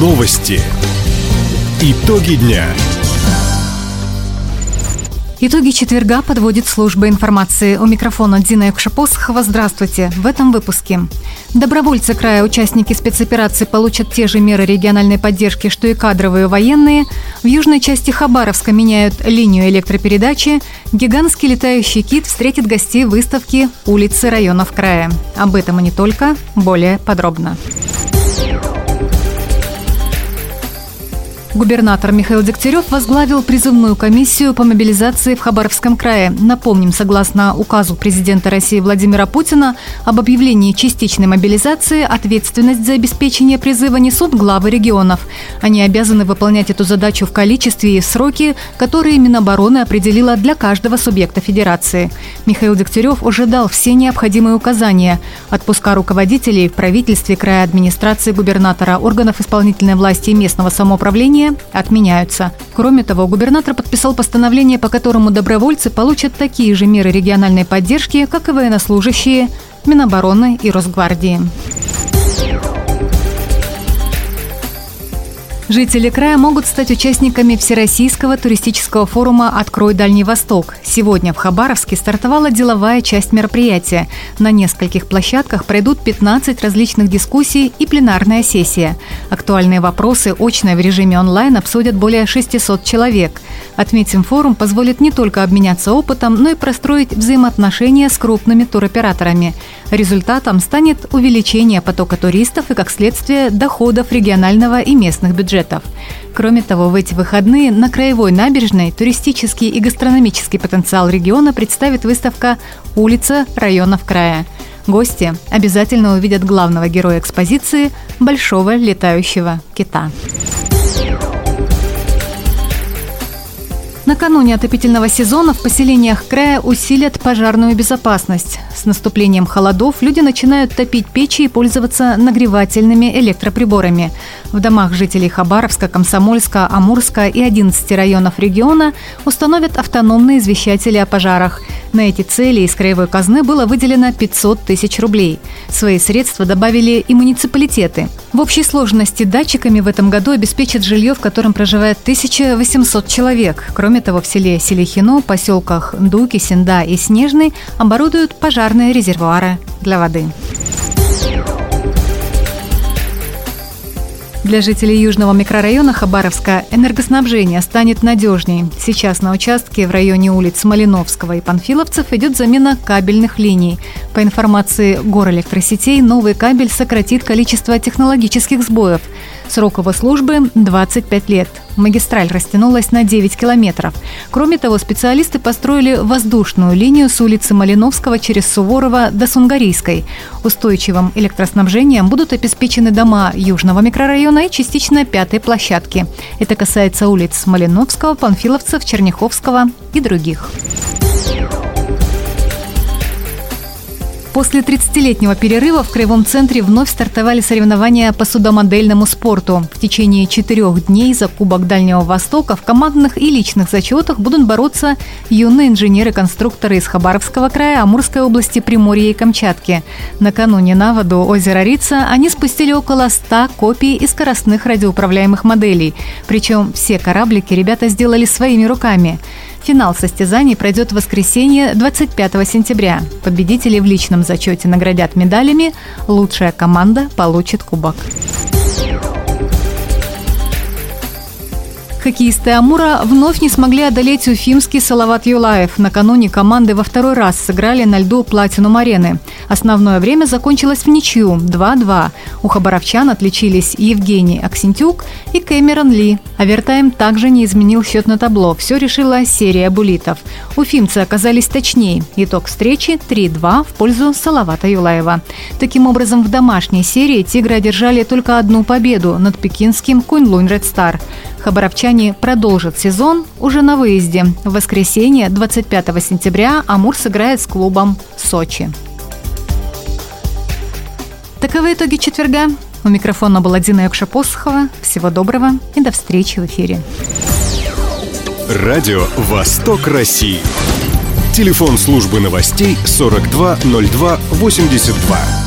Новости. Итоги дня. Итоги четверга подводит служба информации. У микрофона Дина Якшапосхова. Здравствуйте. В этом выпуске. Добровольцы края, участники спецоперации получат те же меры региональной поддержки, что и кадровые военные. В южной части Хабаровска меняют линию электропередачи. Гигантский летающий кит встретит гостей выставки «Улицы районов края». Об этом и не только. Более подробно. Губернатор Михаил Дегтярев возглавил призывную комиссию по мобилизации в Хабаровском крае. Напомним, согласно указу президента России Владимира Путина об объявлении частичной мобилизации, ответственность за обеспечение призыва несут главы регионов. Они обязаны выполнять эту задачу в количестве и в сроки, которые Минобороны определила для каждого субъекта федерации. Михаил Дегтярев уже дал все необходимые указания. Отпуска руководителей в правительстве края администрации губернатора, органов исполнительной власти и местного самоуправления отменяются. Кроме того, губернатор подписал постановление, по которому добровольцы получат такие же меры региональной поддержки, как и военнослужащие Минобороны и Росгвардии. Жители края могут стать участниками Всероссийского туристического форума «Открой Дальний Восток». Сегодня в Хабаровске стартовала деловая часть мероприятия. На нескольких площадках пройдут 15 различных дискуссий и пленарная сессия. Актуальные вопросы очно в режиме онлайн обсудят более 600 человек. Отметим, форум позволит не только обменяться опытом, но и простроить взаимоотношения с крупными туроператорами. Результатом станет увеличение потока туристов и, как следствие, доходов регионального и местных бюджетов. Кроме того, в эти выходные на Краевой набережной туристический и гастрономический потенциал региона представит выставка «Улица районов края». Гости обязательно увидят главного героя экспозиции – большого летающего кита. Накануне отопительного сезона в поселениях края усилят пожарную безопасность. С наступлением холодов люди начинают топить печи и пользоваться нагревательными электроприборами. В домах жителей Хабаровска, Комсомольска, Амурска и 11 районов региона установят автономные извещатели о пожарах. На эти цели из краевой казны было выделено 500 тысяч рублей. Свои средства добавили и муниципалитеты. В общей сложности датчиками в этом году обеспечат жилье, в котором проживает 1800 человек. Кроме того, в селе Селихино, поселках Дуки, Синда и Снежный оборудуют пожарные резервуары для воды. Для жителей южного микрорайона Хабаровска энергоснабжение станет надежнее. Сейчас на участке в районе улиц Малиновского и Панфиловцев идет замена кабельных линий. По информации горэлектросетей, новый кабель сократит количество технологических сбоев. Срок его службы – 25 лет. Магистраль растянулась на 9 километров. Кроме того, специалисты построили воздушную линию с улицы Малиновского через Суворова до Сунгарийской. Устойчивым электроснабжением будут обеспечены дома Южного микрорайона и частично пятой площадки. Это касается улиц Малиновского, Панфиловцев, Черняховского и других. После 30-летнего перерыва в Краевом центре вновь стартовали соревнования по судомодельному спорту. В течение четырех дней за Кубок Дальнего Востока в командных и личных зачетах будут бороться юные инженеры-конструкторы из Хабаровского края, Амурской области, Приморья и Камчатки. Накануне на воду озера Рица они спустили около 100 копий и скоростных радиоуправляемых моделей. Причем все кораблики ребята сделали своими руками. Финал состязаний пройдет в воскресенье 25 сентября. Победители в личном зачете наградят медалями, лучшая команда получит кубок. Хоккеисты Амура вновь не смогли одолеть уфимский Салават Юлаев. Накануне команды во второй раз сыграли на льду Платинум арены. Основное время закончилось в ничью 2-2. У хабаровчан отличились Евгений Аксентюк и Кэмерон Ли. Авертайм также не изменил счет на табло. Все решила серия булитов. Уфимцы оказались точнее. Итог встречи 3-2 в пользу Салавата Юлаева. Таким образом, в домашней серии «Тигры» одержали только одну победу над пекинским Куньлунь Ред Стар. Хабаровчане продолжат сезон уже на выезде. В воскресенье, 25 сентября, Амур сыграет с клубом «Сочи». Таковы итоги четверга. У микрофона была Дина Якша-Посохова. Всего доброго и до встречи в эфире. Радио «Восток России». Телефон службы новостей 420282.